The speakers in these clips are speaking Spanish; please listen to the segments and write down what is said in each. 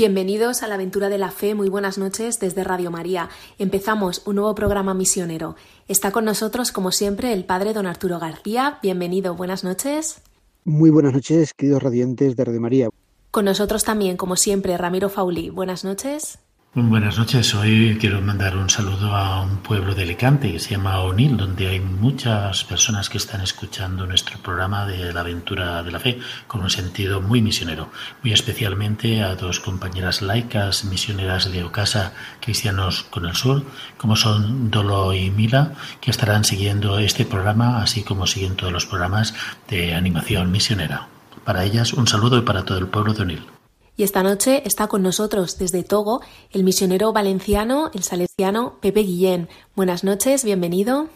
Bienvenidos a la aventura de la fe, muy buenas noches desde Radio María. Empezamos un nuevo programa misionero. Está con nosotros, como siempre, el padre don Arturo García. Bienvenido, buenas noches. Muy buenas noches, queridos radiantes de Radio María. Con nosotros también, como siempre, Ramiro Fauli. Buenas noches. Buenas noches. Hoy quiero mandar un saludo a un pueblo de Alicante que se llama Onil, donde hay muchas personas que están escuchando nuestro programa de la aventura de la fe con un sentido muy misionero. Muy especialmente a dos compañeras laicas misioneras de Ocasa, Cristianos con el Sur, como son Dolo y Mila, que estarán siguiendo este programa, así como siguen todos los programas de animación misionera. Para ellas, un saludo y para todo el pueblo de Onil. Y esta noche está con nosotros desde Togo el misionero valenciano, el salesiano Pepe Guillén. Buenas noches, bienvenido.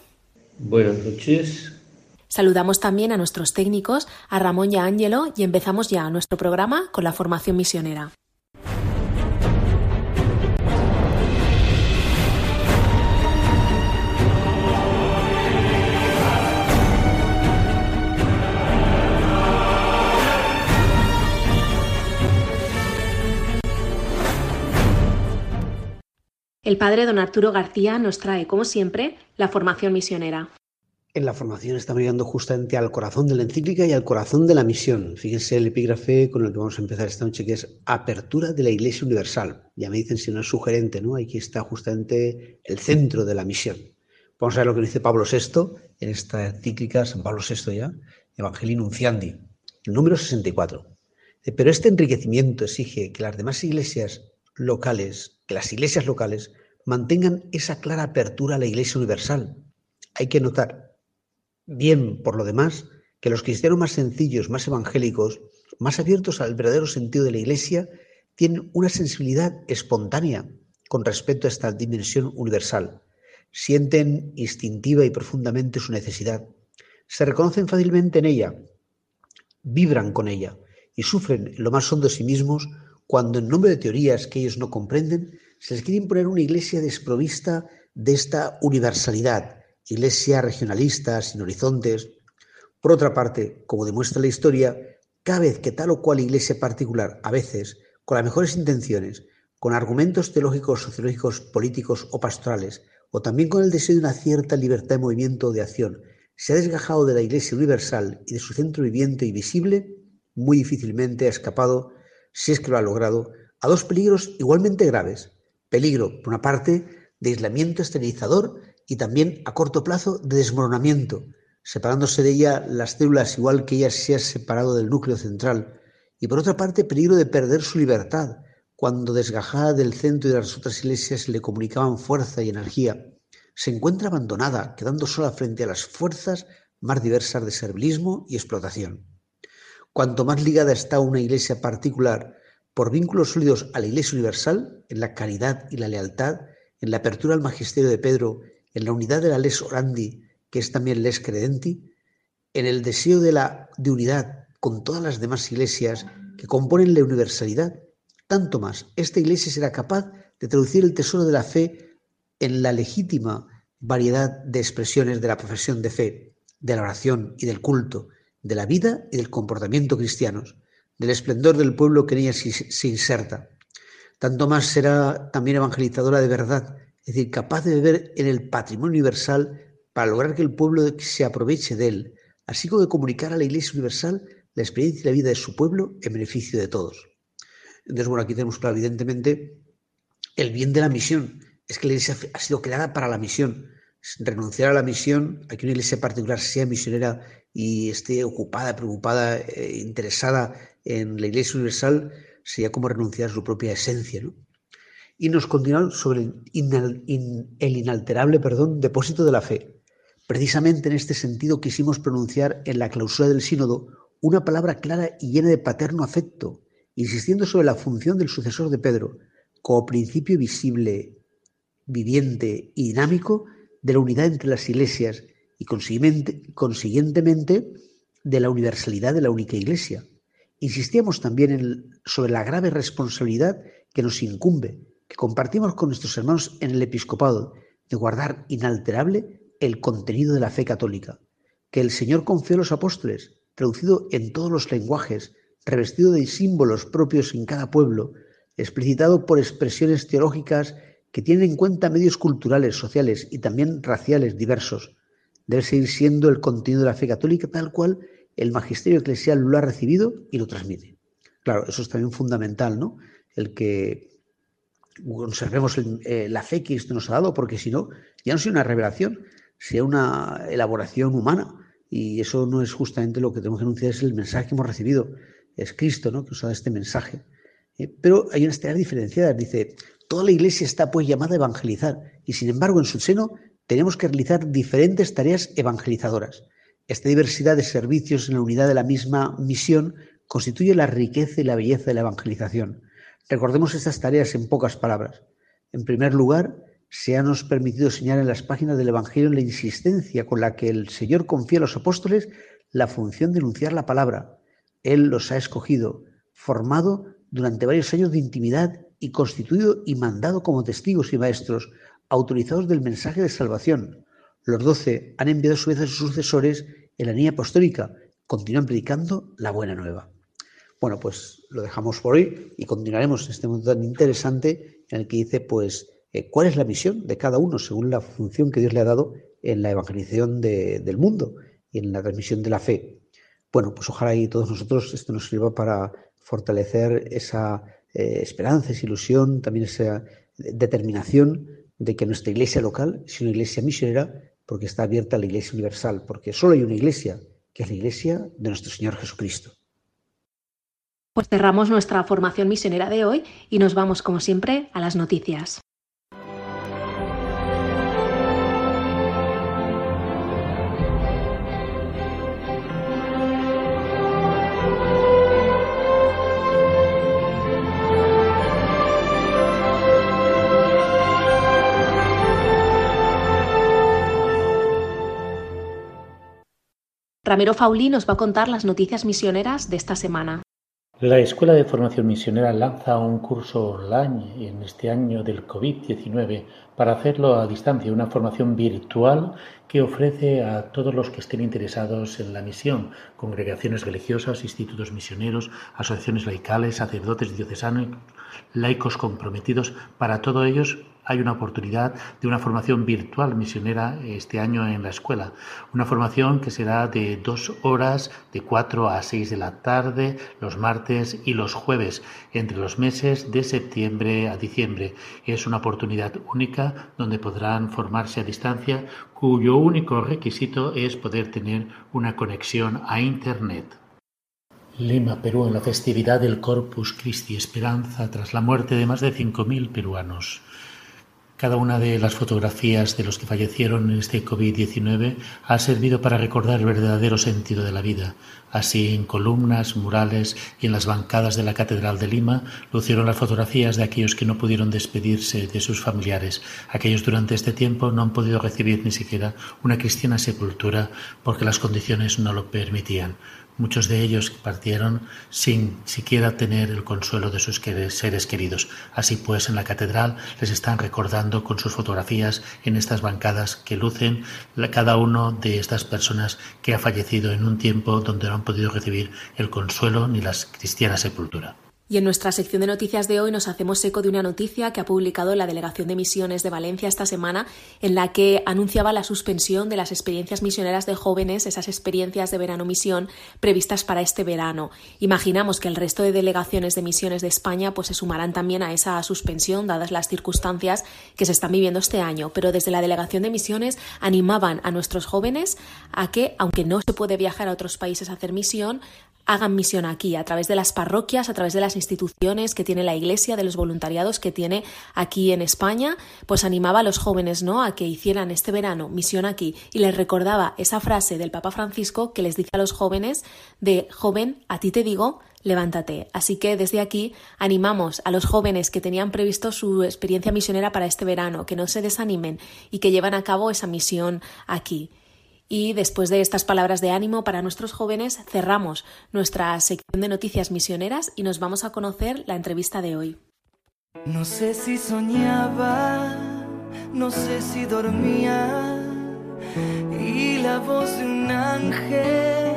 Buenas noches. Saludamos también a nuestros técnicos, a Ramón y a Ángelo, y empezamos ya nuestro programa con la formación misionera. El padre don Arturo García nos trae, como siempre, la formación misionera. En la formación estamos llegando justamente al corazón de la encíclica y al corazón de la misión. Fíjense el epígrafe con el que vamos a empezar esta noche, que es Apertura de la Iglesia Universal. Ya me dicen si no es sugerente, ¿no? Aquí está justamente el centro de la misión. Vamos a ver lo que dice Pablo VI en esta encíclica, San Pablo VI ya, Evangelii Nunciandi, número 64. Pero este enriquecimiento exige que las demás iglesias locales, que las iglesias locales mantengan esa clara apertura a la Iglesia Universal. Hay que notar, bien por lo demás, que los cristianos más sencillos, más evangélicos, más abiertos al verdadero sentido de la Iglesia, tienen una sensibilidad espontánea con respecto a esta dimensión universal. Sienten instintiva y profundamente su necesidad. Se reconocen fácilmente en ella, vibran con ella y sufren en lo más hondo de sí mismos cuando en nombre de teorías que ellos no comprenden, se les quiere imponer una iglesia desprovista de esta universalidad, iglesia regionalista, sin horizontes. Por otra parte, como demuestra la historia, cada vez que tal o cual iglesia particular, a veces, con las mejores intenciones, con argumentos teológicos, sociológicos, políticos o pastorales, o también con el deseo de una cierta libertad de movimiento o de acción, se ha desgajado de la Iglesia universal y de su centro viviente y visible, muy difícilmente ha escapado si es que lo ha logrado, a dos peligros igualmente graves. Peligro, por una parte, de aislamiento esterilizador y también a corto plazo de desmoronamiento, separándose de ella las células igual que ella se ha separado del núcleo central. Y por otra parte, peligro de perder su libertad, cuando desgajada del centro y de las otras iglesias le comunicaban fuerza y energía, se encuentra abandonada, quedando sola frente a las fuerzas más diversas de servilismo y explotación. Cuanto más ligada está una iglesia particular por vínculos sólidos a la iglesia universal, en la caridad y la lealtad, en la apertura al magisterio de Pedro, en la unidad de la les orandi, que es también les credenti, en el deseo de la de unidad con todas las demás iglesias que componen la universalidad, tanto más esta iglesia será capaz de traducir el tesoro de la fe en la legítima variedad de expresiones de la profesión de fe, de la oración y del culto, de la vida y del comportamiento cristianos, del esplendor del pueblo que en ella se inserta. Tanto más será también evangelizadora de verdad, es decir, capaz de beber en el patrimonio universal para lograr que el pueblo se aproveche de él, así como de comunicar a la Iglesia Universal la experiencia y la vida de su pueblo en beneficio de todos. Entonces, bueno, aquí tenemos claro, evidentemente, el bien de la misión. Es que la Iglesia ha sido creada para la misión. Renunciar a la misión, a que una iglesia particular sea misionera y esté ocupada, preocupada, eh, interesada en la Iglesia Universal, sería como renunciar a su propia esencia. ¿no? Y nos continúan sobre el, inalterable depósito de la fe. Precisamente en este sentido quisimos pronunciar en la clausura del sínodo una palabra clara y llena de paterno afecto, insistiendo sobre la función del sucesor de Pedro como principio visible, viviente y dinámico de la unidad entre las iglesias y consiguientemente de la universalidad de la única Iglesia. Insistíamos también sobre la grave responsabilidad que nos incumbe, que compartimos con nuestros hermanos en el episcopado, de guardar inalterable el contenido de la fe católica, que el Señor confió a los apóstoles, traducido en todos los lenguajes, revestido de símbolos propios en cada pueblo, explicitado por expresiones teológicas que tienen en cuenta medios culturales, sociales y también raciales diversos. Debe seguir siendo el contenido de la fe católica tal cual el magisterio eclesial lo ha recibido y lo transmite. Claro, eso es también fundamental, ¿no? El que conservemos eh, la fe que esto nos ha dado, porque si no, ya no sea una revelación, sea una elaboración humana. Y eso no es justamente lo que tenemos que anunciar, es el mensaje que hemos recibido. Es Cristo, ¿no? Que nos ha dado este mensaje. Eh, pero hay unas tareas diferenciadas. Dice, toda la iglesia está pues llamada a evangelizar y sin embargo en su seno tenemos que realizar diferentes tareas evangelizadoras. Esta diversidad de servicios en la unidad de la misma misión constituye la riqueza y la belleza de la evangelización. Recordemos estas tareas en pocas palabras. En primer lugar, se ha nos permitido señalar en las páginas del Evangelio la insistencia con la que el Señor confía a los apóstoles la función de anunciar la palabra. Él los ha escogido, formado durante varios años de intimidad y constituido y mandado como testigos y maestros, autorizados del mensaje de salvación. Los doce han enviado a su vez a sus sucesores en la línea apostólica, continúan predicando la buena nueva. Bueno, pues lo dejamos por hoy y continuaremos en este momento tan interesante en el que dice, pues, eh, cuál es la misión de cada uno según la función que Dios le ha dado en la evangelización del mundo y en la transmisión de la fe. Bueno, pues ojalá y todos nosotros esto nos sirva para fortalecer esa eh, esperanza, esa ilusión, también esa determinación de que nuestra iglesia local es una iglesia misionera porque está abierta a la iglesia universal, porque solo hay una iglesia, que es la iglesia de nuestro Señor Jesucristo. Pues cerramos nuestra formación misionera de hoy y nos vamos, como siempre, a las noticias. Ramiro Faulí nos va a contar las noticias misioneras de esta semana. La Escuela de Formación Misionera lanza un curso online en este año del COVID-19 para hacerlo a distancia, una formación virtual que ofrece a todos los que estén interesados en la misión, congregaciones religiosas, institutos misioneros, asociaciones laicales, sacerdotes diocesanos, laicos comprometidos, para todos ellos hay una oportunidad de una formación virtual misionera este año en la escuela. Una formación que será de dos horas, de cuatro a seis de la tarde, los martes y los jueves, entre los meses de septiembre a diciembre. Es una oportunidad única donde podrán formarse a distancia, cuyo único requisito es poder tener una conexión a Internet. Lima, Perú, en la festividad del Corpus Christi Esperanza tras la muerte de más de 5.000 peruanos. Cada una de las fotografías de los que fallecieron en este COVID-19 ha servido para recordar el verdadero sentido de la vida. Así, en columnas, murales y en las bancadas de la Catedral de Lima lucieron las fotografías de aquellos que no pudieron despedirse de sus familiares. Aquellos durante este tiempo no han podido recibir ni siquiera una cristiana sepultura porque las condiciones no lo permitían. Muchos de ellos partieron sin siquiera tener el consuelo de sus seres queridos. Así pues, en la catedral les están recordando con sus fotografías en estas bancadas que lucen cada uno de estas personas que ha fallecido en un tiempo donde no han podido recibir el consuelo ni la cristiana sepultura. Y en nuestra sección de noticias de hoy nos hacemos eco de una noticia que ha publicado la Delegación de Misiones de Valencia esta semana, en la que anunciaba la suspensión de las experiencias misioneras de jóvenes, esas experiencias de verano misión previstas para este verano. Imaginamos que el resto de delegaciones de misiones de España pues se sumarán también a esa suspensión, dadas las circunstancias que se están viviendo este año. Pero desde la Delegación de Misiones animaban a nuestros jóvenes a que, aunque no se puede viajar a otros países a hacer misión, hagan misión aquí, a través de las parroquias, a través de las instituciones que tiene la Iglesia, de los voluntariados que tiene aquí en España, pues animaba a los jóvenes, ¿no?, a que hicieran este verano misión aquí y les recordaba esa frase del Papa Francisco que les dice a los jóvenes de joven, a ti te digo, levántate. Así que desde aquí animamos a los jóvenes que tenían previsto su experiencia misionera para este verano, que no se desanimen y que llevan a cabo esa misión aquí. Y después de estas palabras de ánimo para nuestros jóvenes, cerramos nuestra sección de noticias misioneras y nos vamos a conocer la entrevista de hoy. No sé si soñaba, no sé si dormía, y la voz de un ángel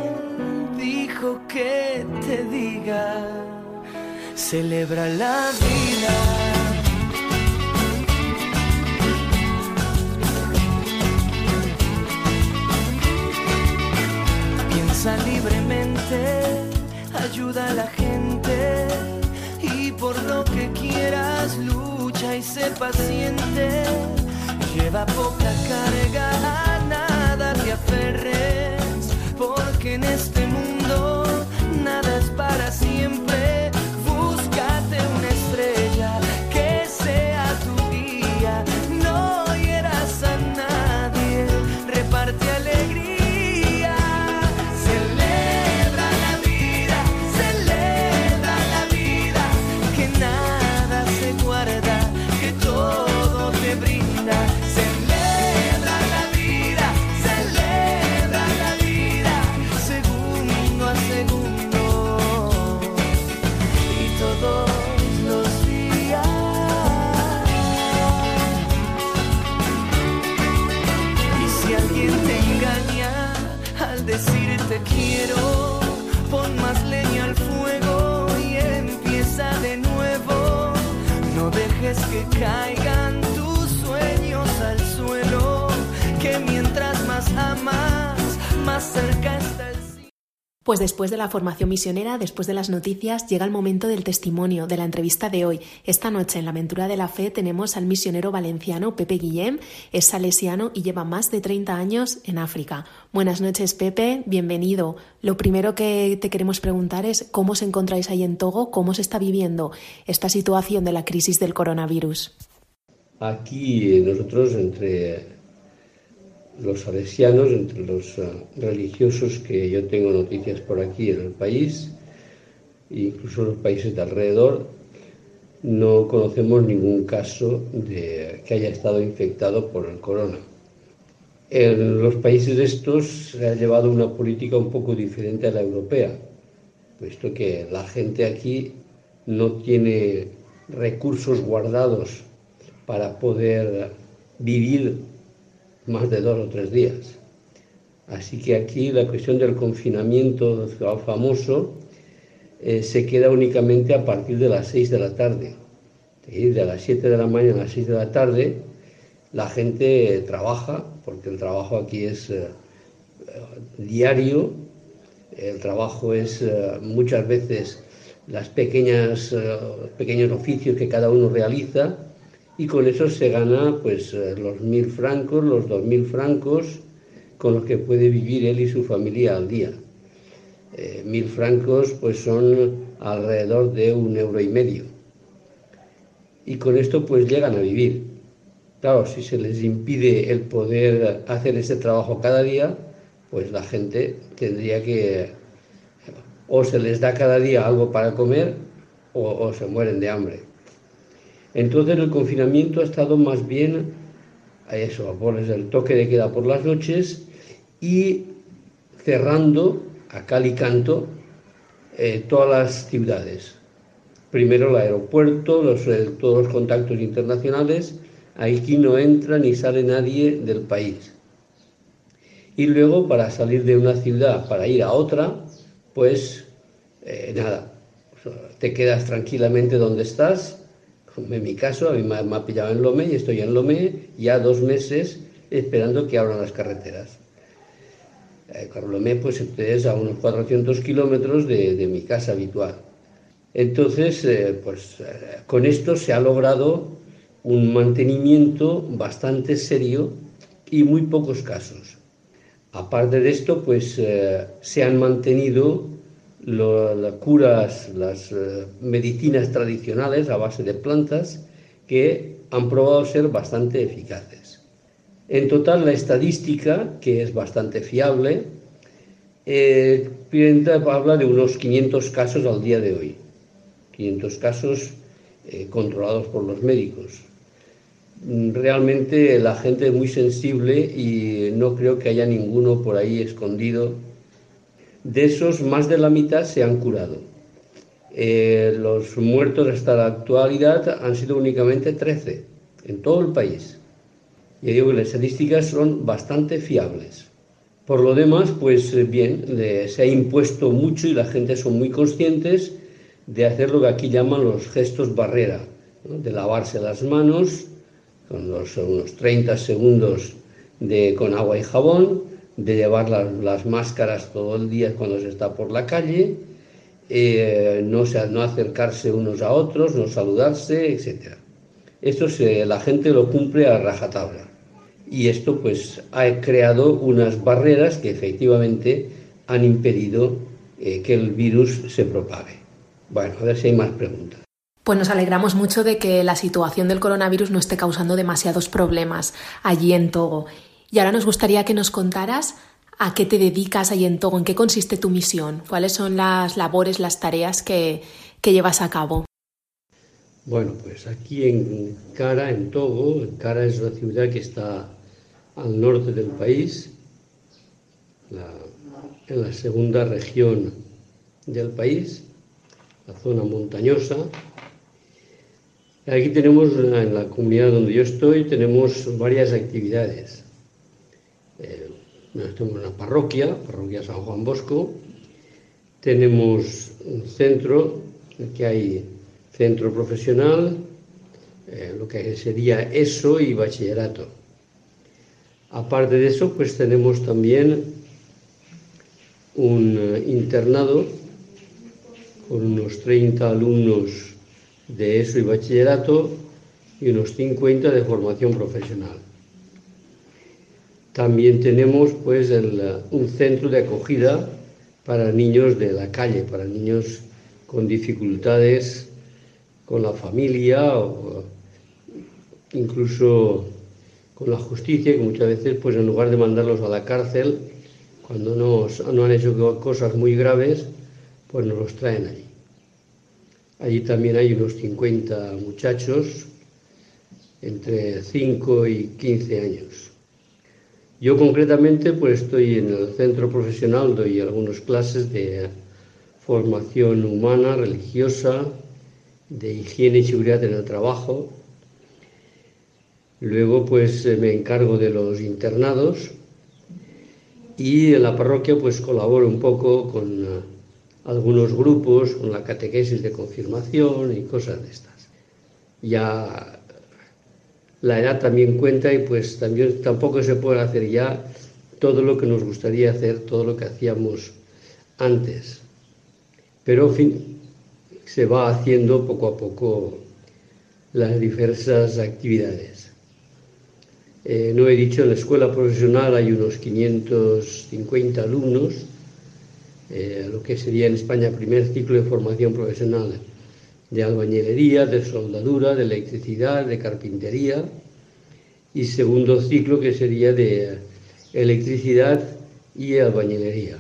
dijo que te diga, celebra la vida. Libremente, ayuda a la gente y por lo que quieras lucha y sé paciente. Lleva poca carga, a nada te aferres, porque en este caigan tus sueños al suelo, que mientras más amas, más cerca pues después de la formación misionera, después de las noticias, llega el momento del testimonio, de la entrevista de hoy. Esta noche en la Aventura de la Fe tenemos al misionero valenciano Pepe Guillem, es salesiano y lleva más de 30 años en África. Buenas noches Pepe, bienvenido. Lo primero que te queremos preguntar es cómo os encontráis ahí en Togo, cómo se está viviendo esta situación de la crisis del coronavirus. Aquí nosotros entre los salesianos, entre los eh, religiosos que yo tengo noticias por aquí en el país, incluso en los países de alrededor, no conocemos ningún caso de que haya estado infectado por el corona. En los países estos se ha llevado una política un poco diferente a la europea, puesto que la gente aquí no tiene recursos guardados para poder vivir más de dos o tres días. Así que aquí la cuestión del confinamiento famoso eh, se queda únicamente a partir de las seis de la tarde. De las siete de la mañana a las seis de la tarde la gente trabaja, porque el trabajo aquí es eh, diario, el trabajo es eh, muchas veces las pequeñas, pequeños oficios que cada uno realiza y con eso se gana pues eh, los mil francos, los dos mil francos con los que puede vivir él y su familia al día. Eh, mil francos pues son alrededor de un euro y medio. Y con esto pues llegan a vivir. Claro, si se les impide el poder hacer ese trabajo cada día, pues la gente tendría que o se les da cada día algo para comer o se mueren de hambre. Entonces el confinamiento ha estado más bien a eso, a ponerse el toque de queda por las noches y cerrando a cal y canto eh, todas las ciudades. Primero el aeropuerto, eh, todos los contactos internacionales, aquí no entra ni sale nadie del país. Y luego para salir de una ciudad, para ir a otra, pues eh, nada, te quedas tranquilamente donde estás en mi caso, a mí me ha pillado en Lomé y estoy en Lomé ya dos meses esperando que abran las carreteras. Eh, Lomé, pues es a unos 400 kilómetros de, mi casa habitual. Entonces, eh, pues eh, con esto se ha logrado un mantenimiento bastante serio y muy pocos casos. Aparte de esto, pues eh, se han mantenido las curas, las eh, medicinas tradicionales a base de plantas que han probado ser bastante eficaces. En total, la estadística, que es bastante fiable, eh, habla de unos 500 casos al día de hoy, 500 casos eh, controlados por los médicos. mm, realmente la gente es muy sensible y no creo que haya ninguno por ahí escondido. De esos, más de la mitad se han curado. Eh, los muertos hasta la actualidad han sido únicamente 13 en todo el país. Y digo que las estadísticas son bastante fiables. Por lo demás, pues eh, bien, se ha impuesto mucho y la gente son muy conscientes de hacer lo que aquí llaman los gestos barrera, de lavarse las manos con unos 30 segundos de, con agua y jabón, de llevar las, máscaras todo el día cuando se está por la calle, eh, no, no acercarse unos a otros, no saludarse, etc. Esto se, la gente lo cumple a rajatabla. Y esto pues ha creado unas barreras que efectivamente han impedido eh, que el virus se propague. Bueno, a ver si hay más preguntas. Pues nos alegramos mucho de que la situación del coronavirus no esté causando demasiados problemas allí en Togo. Y ahora nos gustaría que nos contaras a qué te dedicas allí en Togo, en qué consiste tu misión, cuáles son las labores, las tareas que, que llevas a cabo. Bueno, pues aquí en Cara, en Togo, Cara es una ciudad que está al norte del país, en la segunda región del país, la zona montañosa. Aquí tenemos, en la comunidad donde yo estoy, tenemos varias actividades. Eh, tenemos una parroquia, parroquia San Juan Bosco, tenemos un centro, que hay centro profesional, eh, lo que sería ESO y bachillerato. Aparte de eso, pues tenemos también un eh, internado con unos 30 alumnos de ESO y bachillerato y unos 50 de formación profesional. También tenemos pues un centro de acogida para niños de la calle, para niños con dificultades con la familia o incluso con la justicia, que muchas veces pues en lugar de mandarlos a la cárcel, cuando no, no han hecho cosas muy graves, pues nos los traen allí. Allí también hay unos 50 muchachos entre 5 y 15 años. Yo concretamente pues estoy en el centro profesional, doy algunas clases de formación humana, religiosa, de higiene y seguridad en el trabajo. Luego pues me encargo de los internados y en la parroquia pues colaboro un poco con algunos grupos con la catequesis de confirmación y cosas de estas. Ya la edad también cuenta y pues también tampoco se puede hacer ya todo lo que nos gustaría hacer, todo lo que hacíamos antes. Pero en fin, se va haciendo poco a poco las diversas actividades. Eh, no he dicho, en la escuela profesional hay unos 550 alumnos, eh, lo que sería en España primer ciclo de formación profesional de albañilería, de soldadura, de electricidad, de carpintería y segundo ciclo que sería de electricidad y albañilería.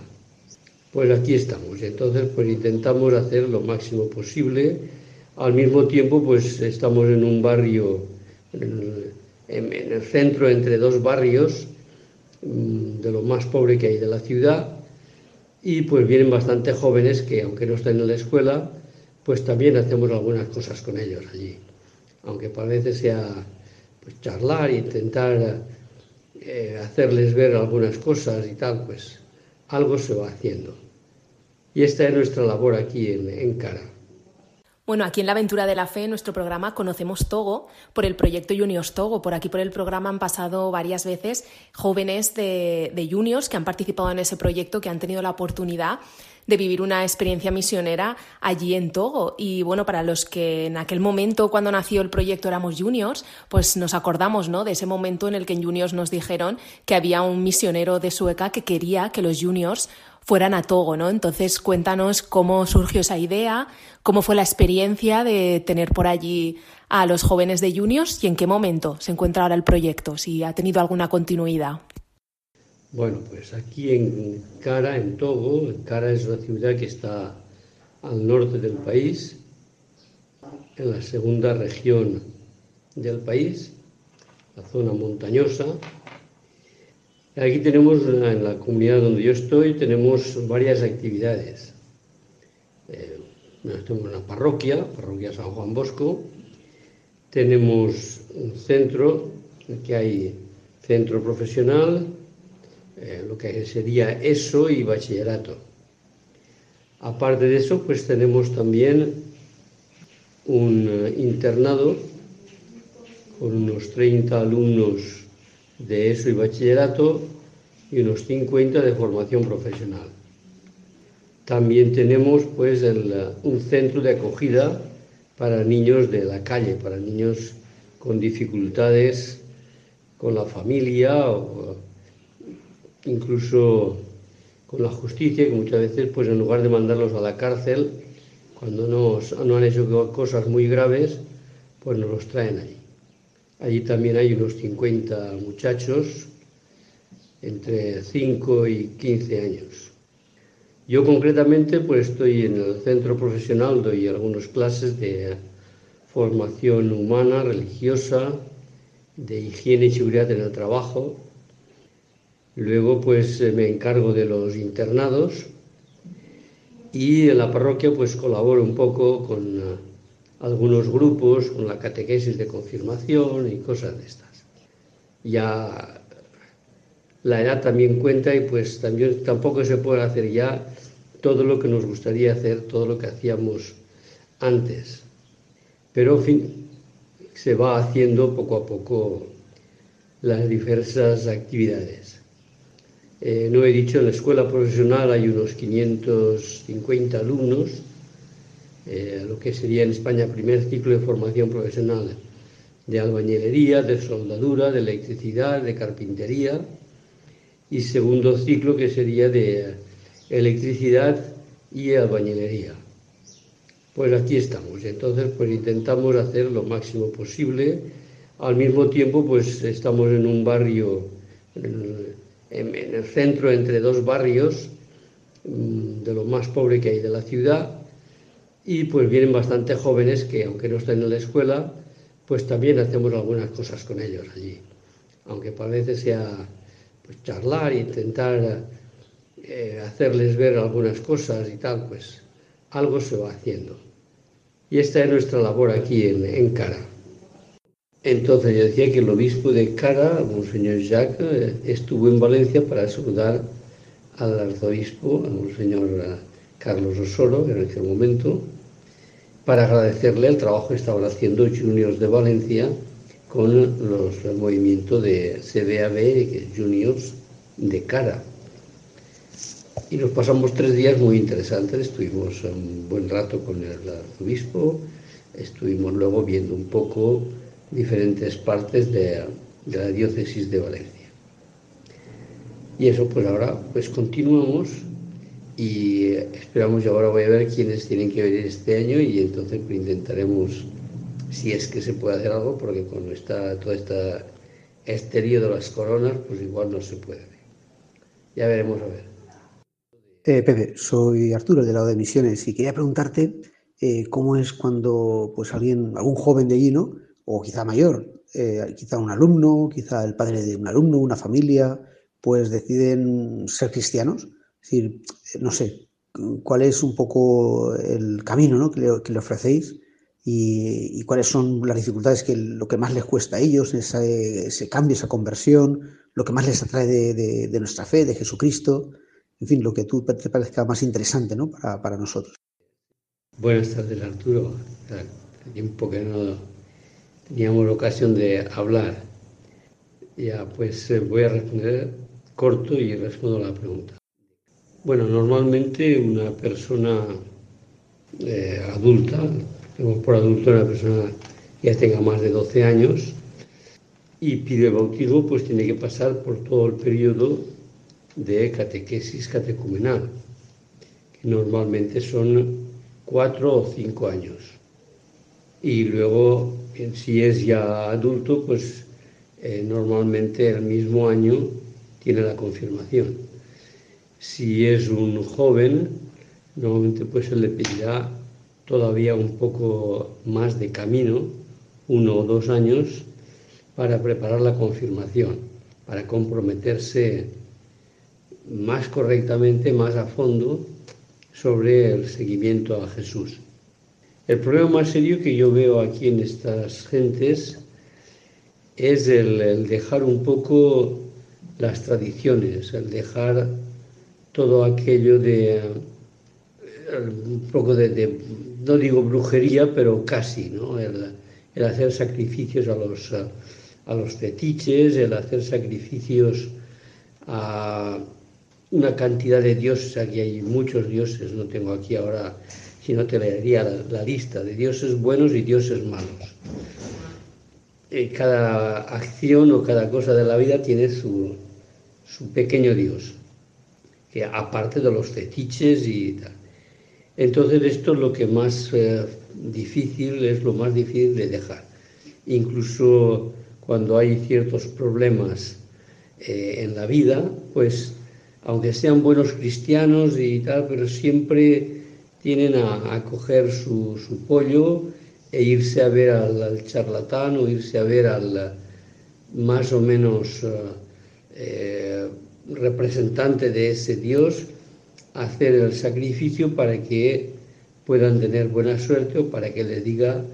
Pues aquí estamos, entonces pues intentamos hacer lo máximo posible. Al mismo tiempo pues estamos en un barrio, en el centro entre dos barrios, mm, de lo más pobre que hay de la ciudad, y pues vienen bastante jóvenes que aunque no estén en la escuela, pues también hacemos algunas cosas con ellos allí. Aunque parece sea pues, charlar, intentar eh, hacerles ver algunas cosas y tal, pues algo se va haciendo. Y esta es nuestra labor aquí en, en Cara. Bueno, aquí en la Aventura de la Fe, en nuestro programa, conocemos Togo por el proyecto Juniors Togo. Por aquí, por el programa, han pasado varias veces jóvenes de, de Juniors que han participado en ese proyecto, que han tenido la oportunidad de vivir una experiencia misionera allí en Togo. Y bueno, para los que en aquel momento, cuando nació el proyecto, éramos juniors, pues nos acordamos ¿no? de ese momento en el que en juniors nos dijeron que había un misionero de Sueca que quería que los juniors fueran a Togo, ¿no? Entonces cuéntanos cómo surgió esa idea, cómo fue la experiencia de tener por allí a los jóvenes de Juniors y en qué momento se encuentra ahora el proyecto, si ha tenido alguna continuidad. Bueno, pues aquí en Cara, en Togo, Cara es una ciudad que está al norte del país, en la segunda región del país, la zona montañosa. Aquí tenemos, en la comunidad donde yo estoy, tenemos varias actividades. Eh, tenemos una parroquia, parroquia San Juan Bosco, tenemos un centro, que hay centro profesional, eh, lo que sería ESO y bachillerato. Aparte de eso, pues tenemos también un eh, internado con unos 30 alumnos de ESO y bachillerato y unos 50 de formación profesional. También tenemos pues un centro de acogida para niños de la calle, para niños con dificultades con la familia o incluso con la justicia, que muchas veces pues en lugar de mandarlos a la cárcel, cuando no, han hecho cosas muy graves, pues nos los traen allí. Allí también hay unos 50 muchachos entre 5 y 15 años. Yo concretamente pues estoy en el centro profesional, doy algunas clases de formación humana, religiosa, de higiene y seguridad en el trabajo. Luego pues eh, me encargo de los internados y en la parroquia pues colaboro un poco con eh, algunos grupos, con la catequesis de confirmación y cosas de estas. Ya la edad también cuenta y pues también tampoco se puede hacer ya todo lo que nos gustaría hacer, todo lo que hacíamos antes. Pero, en fin, se va haciendo poco a poco las diversas actividades. Eh, no he dicho, en la escuela profesional hay unos 550 alumnos, eh, lo que sería en España primer ciclo de formación profesional de albañilería, de soldadura, de electricidad, de carpintería, y segundo ciclo que sería de electricidad y albañilería. Pues aquí estamos, entonces pues intentamos hacer lo máximo posible. Al mismo tiempo pues estamos en un barrio, el, centro entre dos barrios, mm, de lo más pobre que hay de la ciudad, y pues vienen bastante jóvenes que aunque no estén en la escuela, pues también hacemos algunas cosas con ellos allí. Aunque parece sea pues charlar intentar eh, hacerles ver algunas cosas y tal, pues algo se va haciendo. Y esta es nuestra labor aquí en, Cara. Entonces yo decía que el obispo de Cara, Monseñor Jacques, estuvo en Valencia para saludar al arzobispo, al Monseñor Carlos Osoro, en aquel momento, para agradecerle el trabajo que estaban haciendo Juniors de Valencia con los, el movimiento de CBAB, Juniors de Cara. Y nos pasamos tres días muy interesantes, estuvimos un buen rato con el arzobispo, estuvimos luego viendo un poco diferentes partes de, la diócesis de Valencia. Y eso pues ahora pues continuamos y esperamos y ahora voy a ver quiénes tienen que venir este año y entonces pues, intentaremos si es que se puede hacer algo porque con esta, toda esta esterio de las coronas pues igual no se puede. Ya veremos a ver. Eh, Pepe, soy Arturo, del lado de Misiones, y quería preguntarte eh, cómo es cuando pues alguien, algún joven de allí, ¿no? O quizá mayor, eh, quizá un alumno, quizá el padre de un alumno, una familia, pues deciden ser cristianos. Es decir, no sé, cuál es un poco el camino ¿no? que, le, ofrecéis y, cuáles son las dificultades que lo que más les cuesta a ellos, ese, cambio, esa conversión, lo que más les atrae de nuestra fe, de Jesucristo en fin, lo que tú te parezca más interesante ¿no? para, para nosotros. Buenas tardes, Arturo. Tiempo que no teníamos ocasión de hablar. Ya, pues eh, voy a responder corto y respondo la pregunta. Bueno, normalmente una persona eh, adulta, por adulto una persona que ya tenga más de 12 años y pide bautismo, pues tiene que pasar por todo el periodo de catequesis catecumenal, que normalmente son cuatro o cinco años. Y luego, si es ya adulto, pues eh, normalmente el mismo año tiene la confirmación. Si es un joven, normalmente pues se le pedirá todavía un poco más de camino, uno o dos años, para preparar la confirmación, para comprometerse más correctamente, más a fondo sobre el seguimiento a Jesús. El problema más serio que yo veo aquí en estas gentes es el, dejar un poco las tradiciones, el dejar todo aquello de un poco de, no digo brujería, pero casi, ¿no? El, hacer sacrificios a los, a los fetiches, el hacer sacrificios a una cantidad de dioses, aquí hay muchos dioses, no tengo aquí ahora si no te leería la, lista de dioses buenos y dioses malos. Eh, cada acción o cada cosa de la vida tiene su, pequeño dios, que aparte de los fetiches y tal. Entonces esto es lo que más eh, difícil, es lo más difícil de dejar. Incluso cuando hay ciertos problemas eh, en la vida, pues aunque sean buenos cristianos y tal, pero siempre tienen a, coger su, pollo e irse a ver al, charlatán o irse a ver al más o menos eh, eh, representante de ese Dios, hacer el sacrificio para que puedan tener buena suerte o para que les diga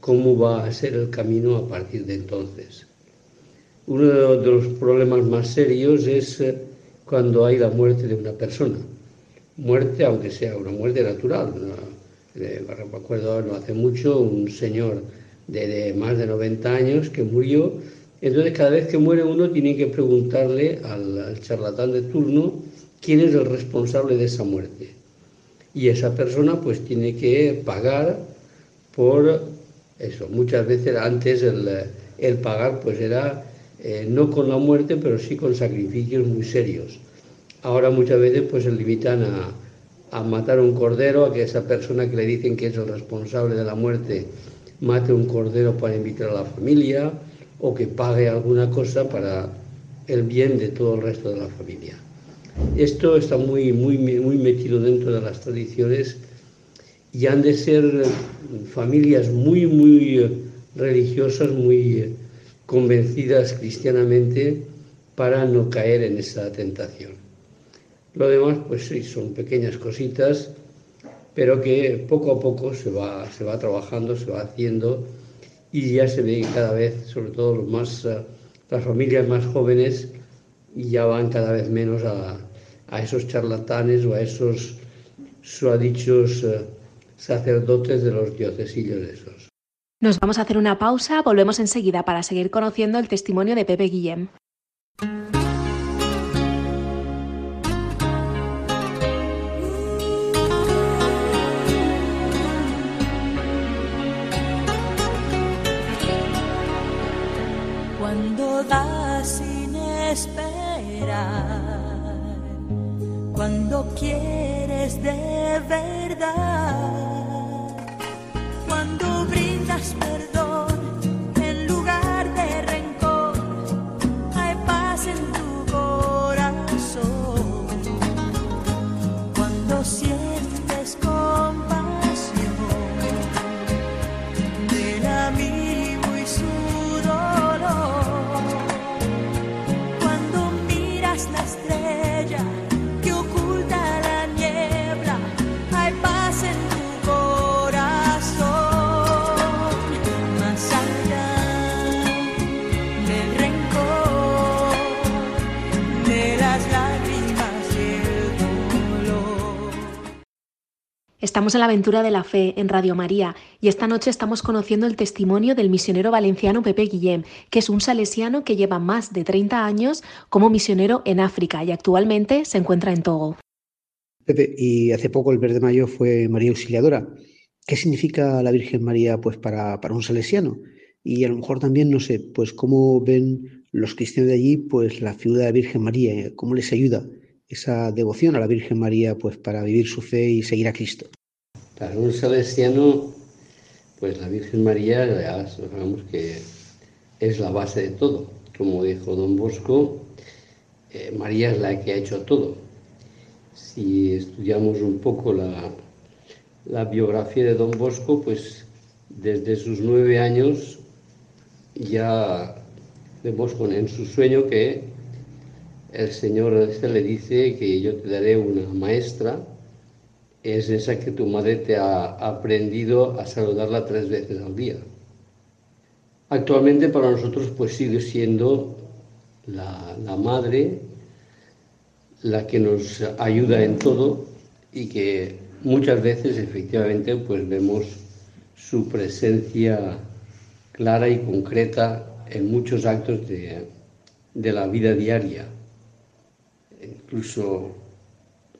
cómo va a ser el camino a partir de entonces. Uno de los problemas más serios es eh, cuando hay la muerte de una persona muerte, aunque sea una muerte natural. Me acuerdo no hace mucho un señor de, más de 90 años que murió. Entonces cada vez que muere uno tiene que preguntarle al, charlatán de turno quién es el responsable de esa muerte. Y esa persona pues tiene que pagar por eso. Muchas veces antes el, pagar pues era eh, no con la muerte, pero sí con sacrificios muy serios. Ahora muchas veces pues se limitan a, matar un cordero, a que esa persona que le dicen que es el responsable de la muerte mate un cordero para invitar a la familia o que pague alguna cosa para el bien de todo el resto de la familia. Esto está muy, muy, muy metido dentro de las tradiciones y han de ser familias muy, muy religiosas, muy convencidas cristianamente para no caer en esa tentación. Lo demás, pues sí, son pequeñas cositas, pero que poco a poco se va, se va trabajando, se va haciendo y ya se ve cada vez, sobre todo los más, eh, las familias más jóvenes, ya van cada vez menos a, esos charlatanes o a esos suadichos eh, sacerdotes de los diocesillos esos. Nos vamos a hacer una pausa, volvemos enseguida para seguir conociendo el testimonio de Pepe Guillem. Cuando quieres de verdad, cuando brindas perdón Estamos en la aventura de la fe en Radio María y esta noche estamos conociendo el testimonio del misionero valenciano Pepe Guillem, que es un salesiano que lleva más de 30 años como misionero en África y actualmente se encuentra en Togo. Pepe, y hace poco el mes de mayo fue María Auxiliadora. ¿Qué significa la Virgen María pues para, para un salesiano? Y a lo mejor también, no sé, pues cómo ven los cristianos de allí pues la figura de la Virgen María, cómo les ayuda esa devoción a la Virgen María pues para vivir su fe y seguir a Cristo. Un salesiano, pues la Virgen María ya que es la base de todo. Como dijo don Bosco, eh, María es la que ha hecho todo. Si estudiamos un poco la, biografía de don Bosco, pues desde sus nueve años ya vemos en su sueño que el Señor este le dice que yo te daré una maestra, es esa que tu madre te ha aprendido a saludarla tres veces al día. Actualmente para nosotros pues sigue siendo la, madre la que nos ayuda en todo y que muchas veces efectivamente pues vemos su presencia clara y concreta en muchos actos de, de la vida diaria. Incluso,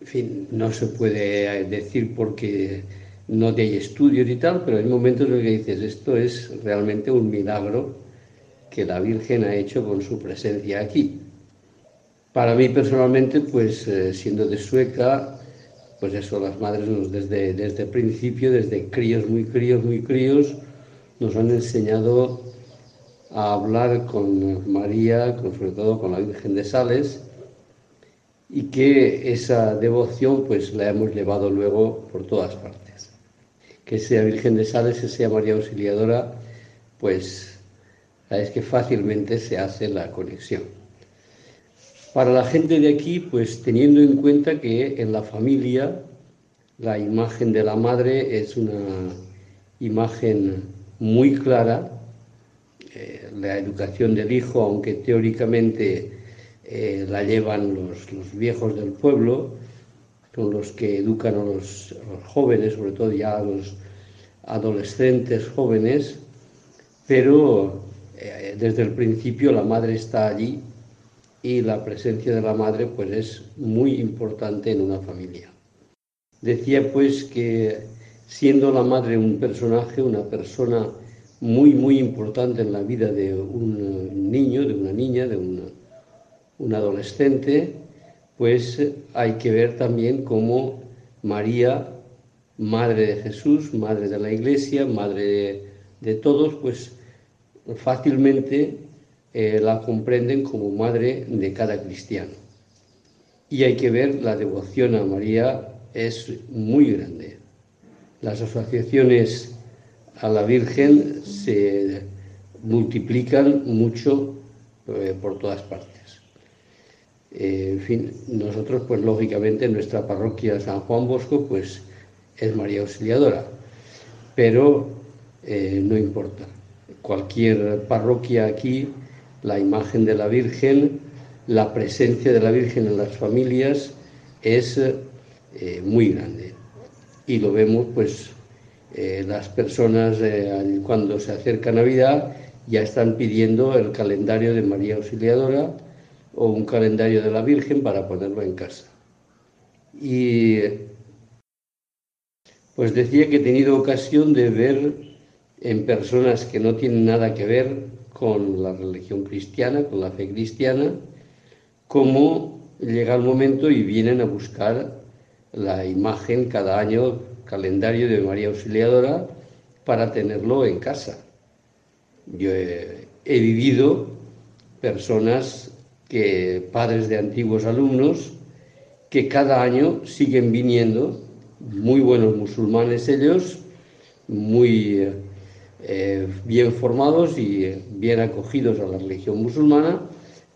en fin, no se puede decir porque no hay estudios y tal, pero hay momentos en los que dices, esto es realmente un milagro que la Virgen ha hecho con su presencia aquí. Para mí personalmente, pues eh, siendo de Sueca, pues eso, las madres nos desde, desde el principio, desde críos, muy críos, muy críos, nos han enseñado a hablar con María, con, sobre todo con la Virgen de Sales, y que esa devoción pues la hemos llevado luego por todas partes. Que sea Virgen de Sales, que sea María Auxiliadora, pues es que fácilmente se hace la conexión. Para la gente de aquí, pues teniendo en cuenta que en la familia la imagen de la madre es una imagen muy clara, eh, la educación del hijo, aunque teóricamente eh, la llevan los, viejos del pueblo, son los que educan a los, jóvenes, sobre todo ya a los adolescentes jóvenes, pero eh, desde el principio la madre está allí y la presencia de la madre pues es muy importante en una familia. Decía pues que siendo la madre un personaje, una persona muy muy importante en la vida de un niño, de una niña, de un adolescente, pues hay que ver también cómo María, madre de Jesús, madre de la Iglesia, madre de, de todos, pues fácilmente eh, la comprenden como madre de cada cristiano. Y hay que ver, la devoción a María es muy grande. Las asociaciones a la Virgen se multiplican mucho eh, por todas partes. Eh, en fin, nosotros, pues lógicamente, nuestra parroquia San Juan Bosco, pues es María Auxiliadora, pero no importa. Cualquier parroquia aquí la imagen de la Virgen, la presencia de la Virgen en las familias es eh, muy grande. Y lo vemos, pues, eh, las personas eh, cuando se acerca Navidad ya están pidiendo el calendario de María Auxiliadora o un calendario de la Virgen para ponerlo en casa. Y pues decía que he tenido ocasión de ver en personas que no tienen nada que ver con la religión cristiana, con la fe cristiana, cómo llega el momento y vienen a buscar la imagen cada año, calendario de María Auxiliadora, para tenerlo en casa. Yo he, vivido personas que, padres de antiguos alumnos, que cada año siguen viniendo, muy buenos musulmanes ellos, muy eh, bien formados y bien acogidos a la religión musulmana,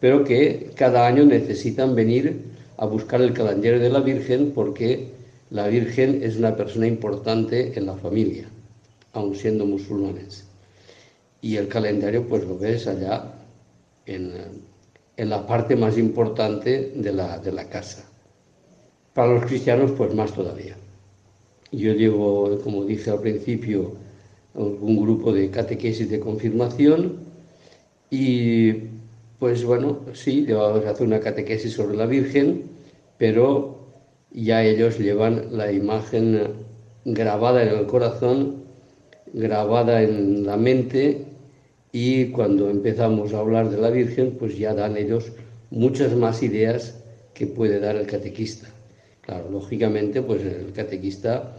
pero que cada año necesitan venir a buscar el calendario de la Virgen porque la Virgen es una persona importante en la familia, aun siendo musulmanes. Y el calendario pues lo ves allá en, en la parte más importante de la, de la casa. Para los cristianos pues más todavía. Yo llevo, como dije al principio, un grupo de catequesis de confirmación y pues bueno, sí, vamos a hacer una catequesis sobre la Virgen, pero ya ellos llevan la imagen grabada en el corazón, grabada en la mente y cuando empezamos a hablar de la Virgen, pues ya dan ellos muchas más ideas que puede dar el catequista. Claro, lógicamente, pues el catequista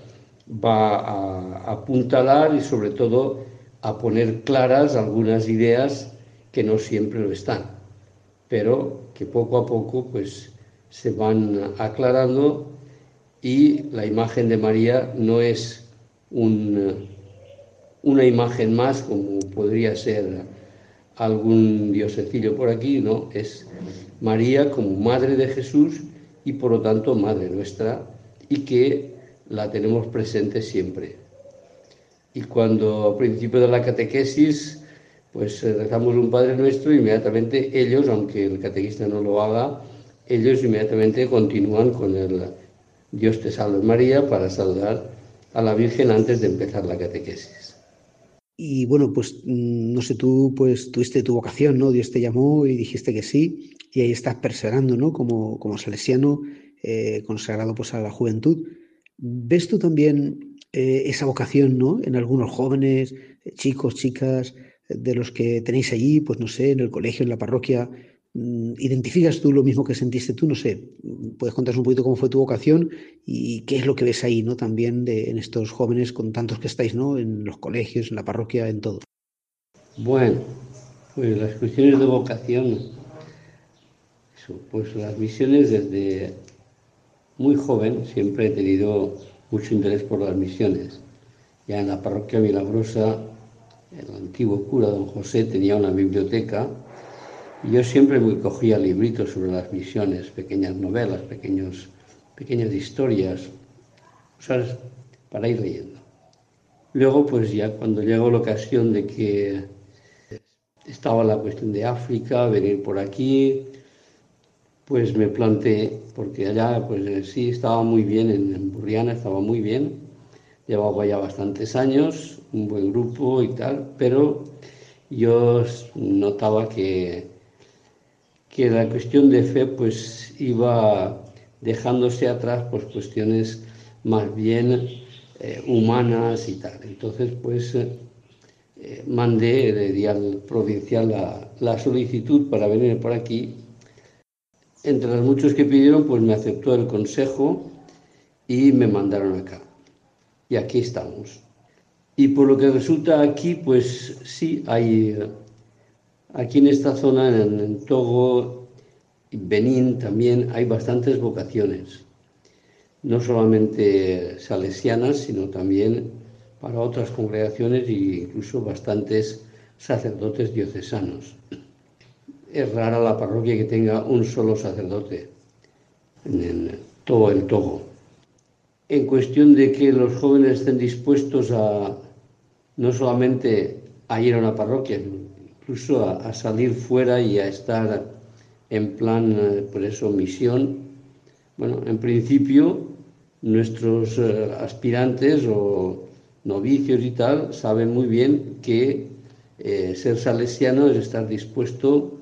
va a apuntalar y sobre todo a poner claras algunas ideas que no siempre lo están, pero que poco a poco pues se van aclarando y la imagen de María no es una imagen más como podría ser algún diosecillo por aquí, no, es María como madre de Jesús y por lo tanto madre nuestra y que la tenemos presente siempre. Y cuando a principio de la catequesis, pues eh, rezamos un Padre Nuestro, inmediatamente ellos, aunque el catequista no lo haga, ellos inmediatamente continúan con el Dios te salve María para saludar a la Virgen antes de empezar la catequesis. Y bueno, pues mm, no sé, tú pues tuviste tu vocación, ¿no? Dios te llamó y dijiste que sí, y ahí estás perseverando, ¿no? Como, como salesiano, eh, consagrado pues a la juventud. ¿Ves tú también eh, esa vocación, ¿no? En algunos jóvenes, chicos, chicas, de los que tenéis allí, pues no sé, en el colegio, en la parroquia, ¿Identificas tú lo mismo que sentiste tú? No sé, puedes contarnos un poquito cómo fue tu vocación y qué es lo que ves ahí, ¿no? También de, en estos jóvenes con tantos que estáis, ¿no? En los colegios, en la parroquia, en todo. Bueno, pues las cuestiones de vocación, pues las misiones desde muy joven siempre he tenido mucho interés por las misiones. Ya en la parroquia Milagrosa, el antiguo cura don José tenía una biblioteca yo siempre me cogía libritos sobre las misiones, pequeñas novelas, pequeños, pequeñas historias, ¿sabes? Para ir leyendo. Luego, pues ya cuando llegó la ocasión de que estaba la cuestión de África, venir por aquí, pues me planteé, porque allá pues sí estaba muy bien, en, Burriana estaba muy bien, llevaba ya bastantes años, un buen grupo y tal, pero yo notaba que que la cuestión de fe pues iba dejándose atrás pues cuestiones más bien eh, humanas y tal. Entonces pues eh, mandé, al provincial la, la, solicitud para venir por aquí. Entre los muchos que pidieron pues me aceptó el consejo y me mandaron acá. Y aquí estamos. Y por lo que resulta aquí pues sí hay Aquí en esta zona, en, Togo y Benín, también hay bastantes vocaciones, no solamente salesianas, sino también para otras congregaciones e incluso bastantes sacerdotes diocesanos. Es rara la parroquia que tenga un solo sacerdote en todo el Togo. En cuestión de que los jóvenes estén dispuestos a no solamente ir a una parroquia, incluso a, salir fuera y a estar en plan, eh, por eso, misión. Bueno, en principio, nuestros eh, aspirantes o novicios y tal saben muy bien que eh, ser salesiano es estar dispuesto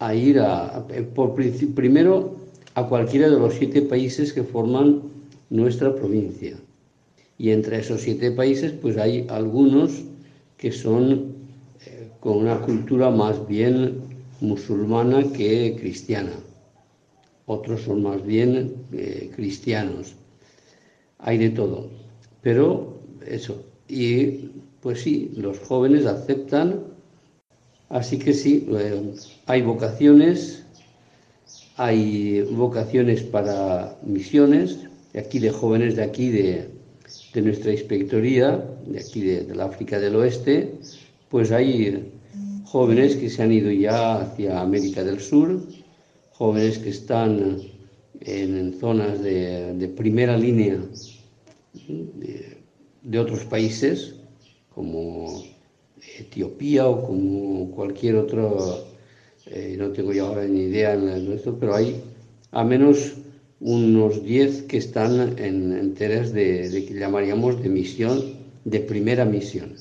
a ir a, por, primero a cualquiera de los siete países que forman nuestra provincia. Y entre esos siete países, pues hay algunos que son con una cultura más bien musulmana que cristiana. Otros son más bien eh, cristianos. Hay de todo. Pero eso. Y pues sí, los jóvenes aceptan. Así que sí, eh, hay vocaciones, hay vocaciones para misiones, de aquí de jóvenes de aquí de, nuestra inspectoría, de aquí de, de la África del Oeste, pues hay jóvenes que se han ido ya hacia América del Sur, jóvenes que están en, zonas de, primera línea de, otros países, como Etiopía o como cualquier otro, eh, no tengo ya ahora ni idea en esto, pero hay a menos unos 10 que están en, en de, de que llamaríamos de misión, de primera misión.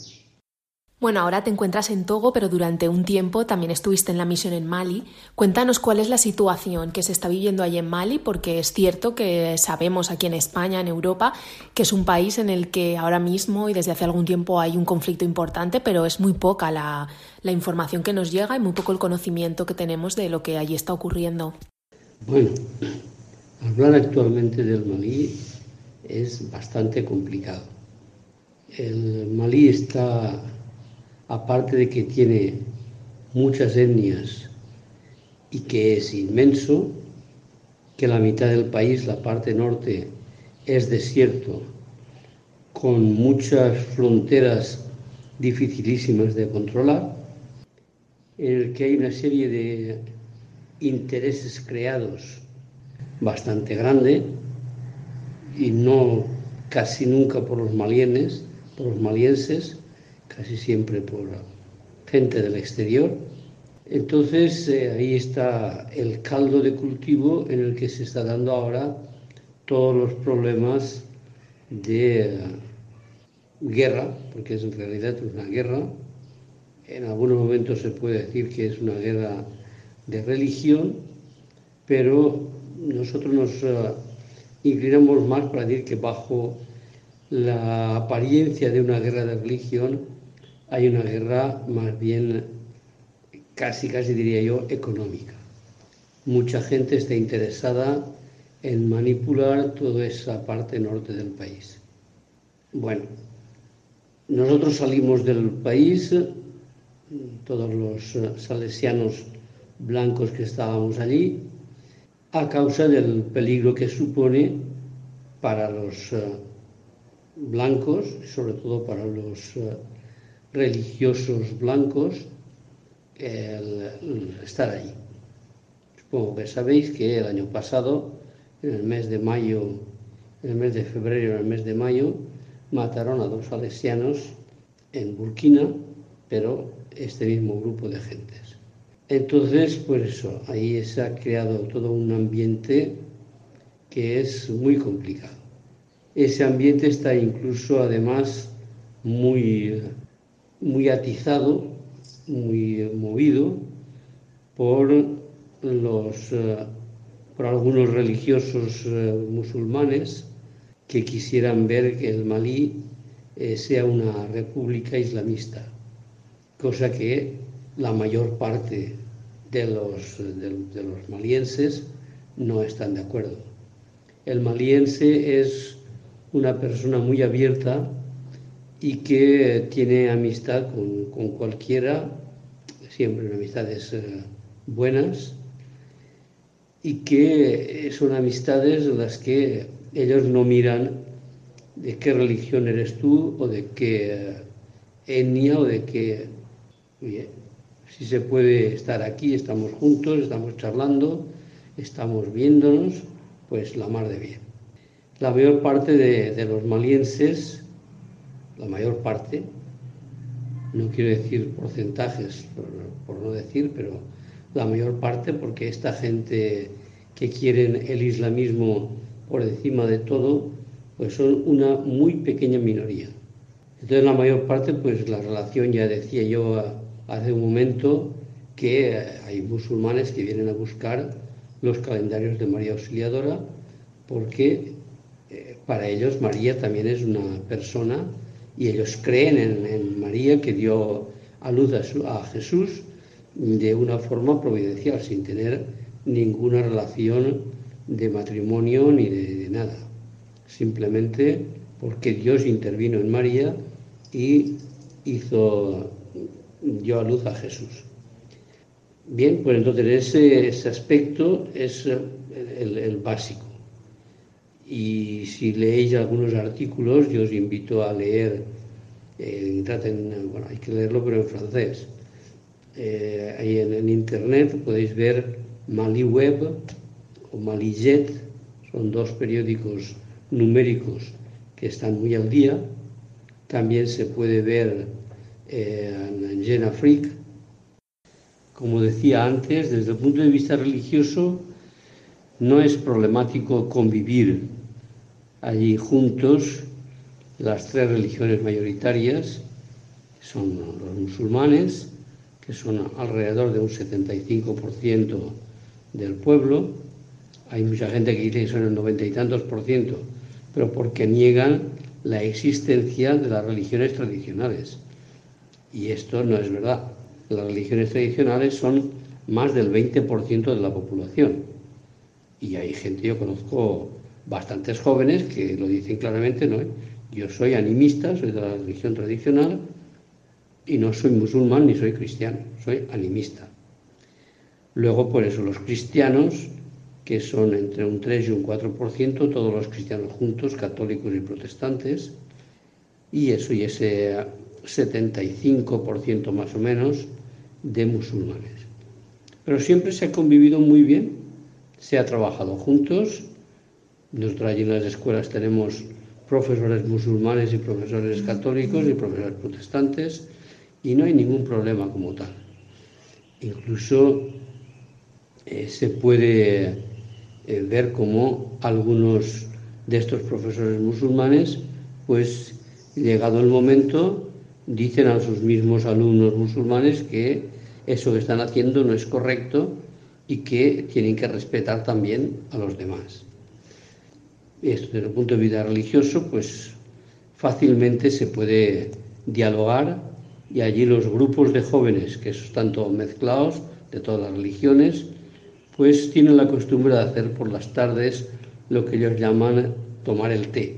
Bueno, ahora te encuentras en Togo, pero durante un tiempo también estuviste en la misión en Mali. Cuéntanos cuál es la situación que se está viviendo allí en Mali, porque es cierto que sabemos aquí en España, en Europa, que es un país en el que ahora mismo y desde hace algún tiempo hay un conflicto importante, pero es muy poca la, información que nos llega y muy poco el conocimiento que tenemos de lo que allí está ocurriendo. Bueno, hablar actualmente del Malí es bastante complicado. El Malí está aparte de que tiene muchas etnias y que es inmenso, que la mitad del país, la parte norte, es desierto, con muchas fronteras dificilísimas de controlar, en el que hay una serie de intereses creados bastante grande y no casi nunca por los malienes, por los malienses, casi siempre por gente del exterior. Entonces eh, ahí está el caldo de cultivo en el que se está dando ahora todos los problemas de guerra, porque es en realidad una guerra. En algunos momentos se puede decir que es una guerra de religión, pero nosotros nos uh, inclinamos más para decir que bajo la apariencia de una guerra de religión hay una guerra más bien casi, casi diría yo, económica. Mucha gente está interesada en manipular toda esa parte norte del país. Bueno, nosotros salimos del país, todos los salesianos blancos que estábamos allí, a causa del peligro que supone para los uh, blancos, sobre todo para los uh, religiosos blancos, el, estar allí. Supongo que sabéis que el año pasado, en el mes de mayo, en el mes de febrero, en el mes de mayo, mataron a dos salesianos en Burkina, pero este mismo grupo de gentes. Entonces, pues eso, ahí se ha creado todo un ambiente que es muy complicado. Ese ambiente está incluso además muy, muy atizado, muy movido por los eh, por algunos religiosos eh, musulmanes que quisieran ver que el Malí eh, sea una república islamista, cosa que la mayor parte de los, de, de los malienses no están de acuerdo. El maliense es una persona muy abierta y que tiene amistad con, con cualquiera, siempre amistades eh, buenas, y que son amistades las que ellos no miran de qué religión eres tú o de qué etnia o de qué... Oye, si se puede estar aquí, estamos juntos, estamos charlando, estamos viéndonos, pues la mar de bien. La mayor parte de, de los malienses, la mayor parte, no quiero decir porcentajes, por, no decir, pero la mayor parte, porque esta gente que quieren el islamismo por encima de todo, pues son una muy pequeña minoría. Entonces la mayor parte, pues la relación, ya decía yo hace un momento, que hay musulmanes que vienen a buscar los calendarios de María Auxiliadora, porque eh, para ellos María también es una persona y ellos creen en, María que dio a luz a, Jesús de una forma providencial, sin tener ninguna relación de matrimonio ni de, nada simplemente porque Dios intervino en María y hizo, dio a luz a Jesús. Bien, pues entonces ese, aspecto es el, básico. Y si leéis algunos artículos, yo os invito a leer, eh, traten, bueno, hay que leerlo pero en francés. Eh, ahí en, en, internet podéis ver Mali Web o Malijet, son dos periódicos numéricos que están muy al día. También se puede ver eh, en Jena Freak. Como decía antes, desde el punto de vista religioso, no es problemático convivir allí juntos las tres religiones mayoritarias, que son los musulmanes, que son alrededor de un 75% del pueblo. Hay mucha gente que dice que son el noventa y tantos por ciento, pero porque niegan la existencia de las religiones tradicionales. Y esto no es verdad. Las religiones tradicionales son más del 20% de la población. Y hay gente, yo conozco bastantes jóvenes que lo dicen claramente, ¿no? Yo soy animista, soy de la religión tradicional y no soy musulmán ni soy cristiano, soy animista. Luego, por eso, los cristianos que son entre un 3 y un 4%, todos los cristianos juntos, católicos y protestantes, y eso y ese 75% más o menos, de musulmanes. Pero siempre se ha convivido muy bien, se ha trabajado juntos. Nosotros allí en las escuelas tenemos profesores musulmanes y profesores católicos y profesores protestantes y no hay ningún problema como tal. Incluso eh, se puede eh, ver cómo algunos de estos profesores musulmanes, pues llegado el momento, dicen a sus mismos alumnos musulmanes que eso que están haciendo no es correcto y que tienen que respetar también a los demás. Esto desde el punto de vista religioso, pues fácilmente se puede dialogar y allí los grupos de jóvenes, que están todos mezclados, de todas las religiones, pues tienen la costumbre de hacer por las tardes lo que ellos llaman tomar el té,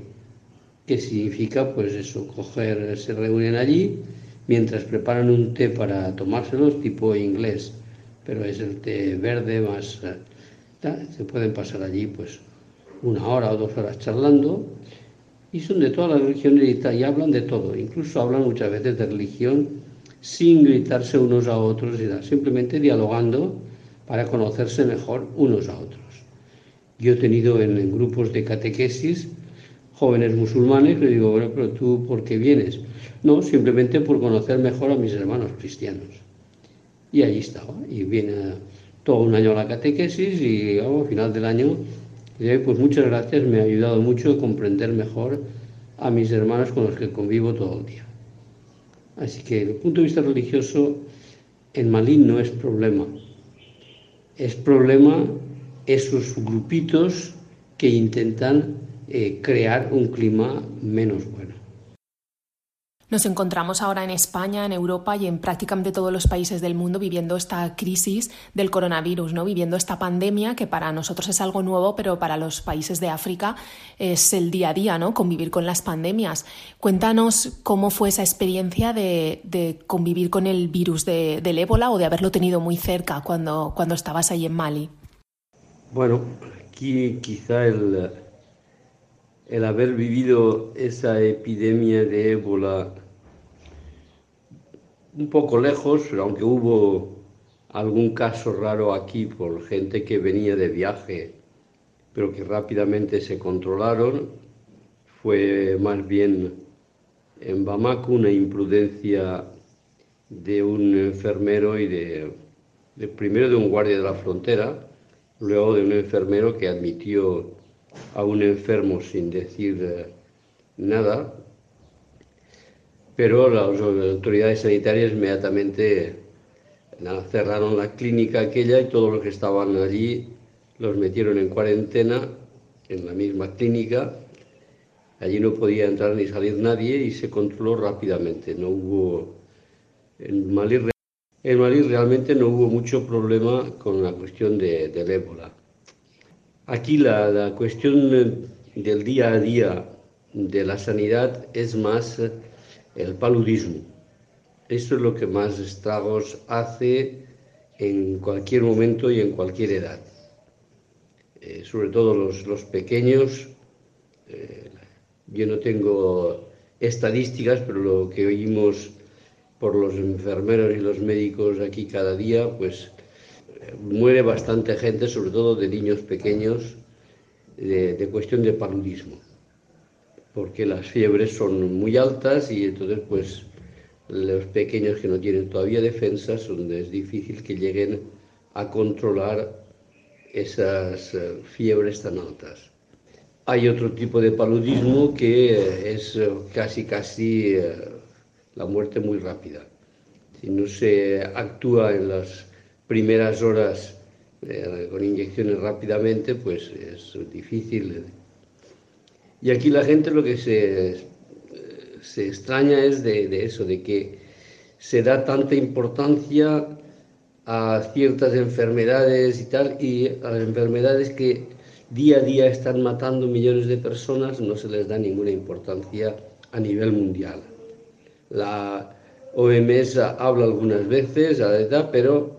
que significa pues eso, coger, se reúnen allí mientras preparan un té para tomárselos tipo inglés, pero es el té verde más... Eh, se pueden pasar allí pues una hora o dos horas charlando y son de todas las religiones y, hablan de todo, incluso hablan muchas veces de religión sin gritarse unos a otros, simplemente dialogando para conocerse mejor unos a otros. Yo he tenido en, grupos de catequesis jóvenes musulmanes, le digo, pero tú, ¿por qué vienes? No, simplemente por conocer mejor a mis hermanos cristianos. Y allí estaba. Y viene todo un año la catequesis y al final del año, pues muchas gracias, me ha ayudado mucho a comprender mejor a mis hermanos con los que convivo todo el día. Así que desde el punto de vista religioso, en Malín no es problema. Es problema esos grupitos que intentan eh, crear un clima menos bueno. Nos encontramos ahora en España, en Europa y en prácticamente todos los países del mundo viviendo esta crisis del coronavirus, ¿no? Viviendo esta pandemia que para nosotros es algo nuevo, pero para los países de África es el día a día, ¿no? Convivir con las pandemias. Cuéntanos cómo fue esa experiencia de, convivir con el virus del ébola o de haberlo tenido muy cerca cuando, cuando estabas ahí en Mali. Bueno, aquí quizá el, el haber vivido esa epidemia de ébola un poco lejos, aunque hubo algún caso raro aquí por gente que venía de viaje, pero que rápidamente se controlaron, fue más bien en Bamako una imprudencia de un enfermero y de primero de un guardia de la frontera, luego de un enfermero que admitió a un enfermo sin decir eh, nada, pero las autoridades sanitarias inmediatamente cerraron la clínica aquella y todos los que estaban allí los metieron en cuarentena en la misma clínica. Allí no podía entrar ni salir nadie y se controló rápidamente. No hubo en Malí, en Malí realmente no hubo mucho problema con la cuestión de, del ébola. Aquí la, cuestión del día a día de la sanidad es más el paludismo. Eso es lo que más estragos hace en cualquier momento y en cualquier edad. Eh, sobre todo los, pequeños. Eh, yo no tengo estadísticas, pero lo que oímos por los enfermeros y los médicos aquí cada día, pues muere bastante gente, sobre todo de niños pequeños, de, cuestión de paludismo, porque las fiebres son muy altas y entonces pues los pequeños que no tienen todavía defensas, donde es difícil que lleguen a controlar esas eh, fiebres tan altas. Hay otro tipo de paludismo que es eh, casi casi eh, la muerte muy rápida. Si no se actúa en las primeras horas eh, con inyecciones rápidamente, pues es difícil. Y aquí la gente lo que se, se extraña es de, eso, de que se da tanta importancia a ciertas enfermedades y tal, y a las enfermedades que día a día están matando millones de personas no se les da ninguna importancia a nivel mundial. La OMS habla algunas veces, pero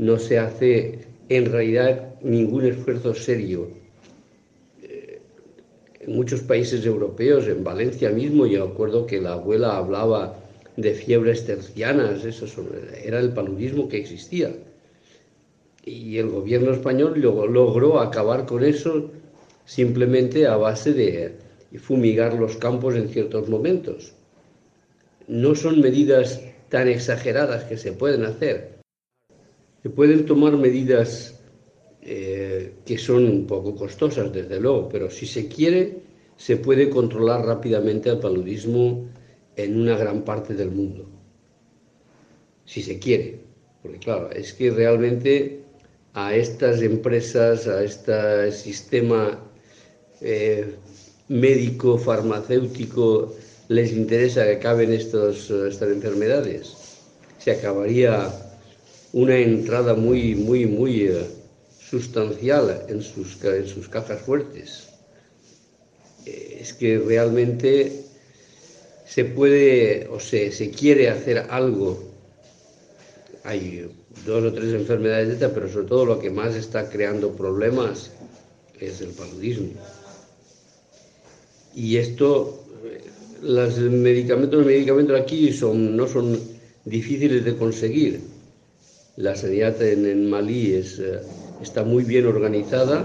no se hace en realidad ningún esfuerzo serio. Eh, en muchos países europeos, en Valencia mismo, yo acuerdo que la abuela hablaba de fiebres tercianas, era el paludismo que existía. Y el gobierno español logró acabar con eso simplemente a base de fumigar los campos en ciertos momentos. No son medidas tan exageradas que se pueden hacer. Se pueden tomar medidas eh, que son un poco costosas, desde luego, pero si se quiere, se puede controlar rápidamente el paludismo en una gran parte del mundo. Si se quiere. Porque claro, es que realmente a estas empresas, a este sistema eh, médico, farmacéutico, les interesa que acaben estos, estas enfermedades. Se acabaría una entrada muy, muy, muy eh, sustancial en sus, en sus cajas fuertes. Eh, es que realmente se puede o se, se quiere hacer algo. Hay dos o tres enfermedades de esta, pero sobre todo lo que más está creando problemas es el paludismo. Y esto, los medicamentos, los medicamentos aquí son, no son difíciles de conseguir. La sanidad en, Malí es, eh, está muy bien organizada,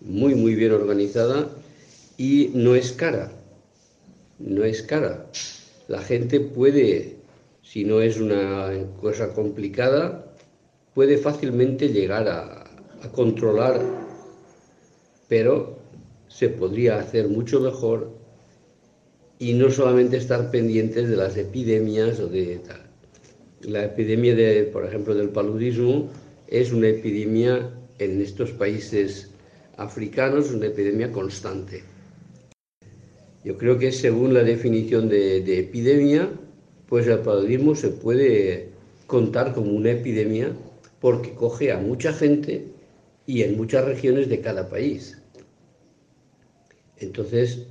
muy, muy bien organizada y no es cara. No es cara. La gente puede, si no es una cosa complicada, puede fácilmente llegar a, a controlar, pero se podría hacer mucho mejor y no solamente estar pendientes de las epidemias o de tal. La epidemia, de, por ejemplo, del paludismo es una epidemia en estos países africanos, una epidemia constante. Yo creo que según la definición de, de epidemia, pues el paludismo se puede contar como una epidemia porque coge a mucha gente y en muchas regiones de cada país. Entonces,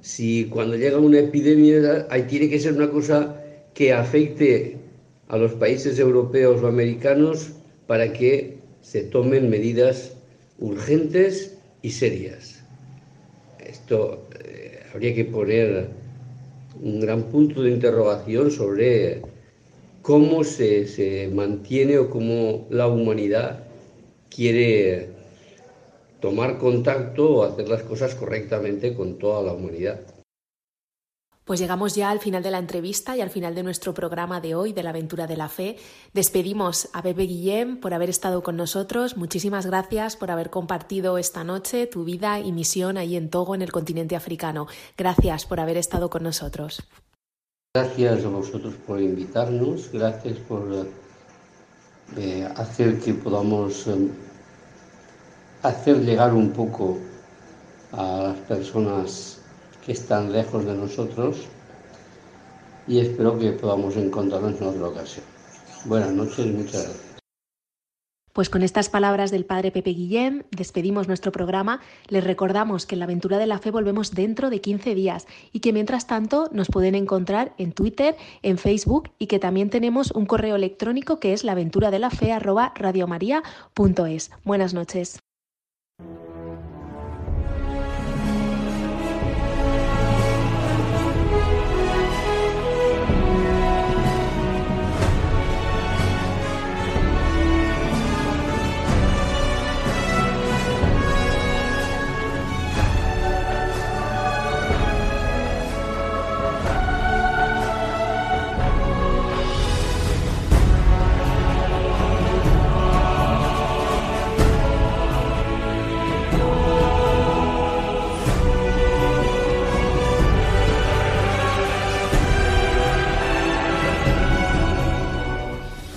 si cuando llega una epidemia, ahí tiene que ser una cosa que afecte a los países europeos o americanos para que se tomen medidas urgentes y serias. Esto eh, habría que poner un gran punto de interrogación sobre cómo se, se mantiene o cómo la humanidad quiere tomar contacto o hacer las cosas correctamente con toda la humanidad. Pues llegamos ya al final de la entrevista y al final de nuestro programa de hoy, de la aventura de la fe. Despedimos a Pepe Guillem por haber estado con nosotros. Muchísimas gracias por haber compartido esta noche tu vida y misión ahí en Togo, en el continente africano. Gracias por haber estado con nosotros. Gracias a vosotros por invitarnos, gracias por eh, hacer que podamos eh, hacer llegar un poco a las personas están lejos de nosotros y espero que podamos encontrarnos en otra ocasión. Buenas noches y muchas gracias. Pues con estas palabras del padre Pepe Guillem despedimos nuestro programa. Les recordamos que en la aventura de la fe volvemos dentro de 15 días y que mientras tanto nos pueden encontrar en Twitter, en Facebook y que también tenemos un correo electrónico que es laventuradelafe@radiomaria.es. Buenas noches.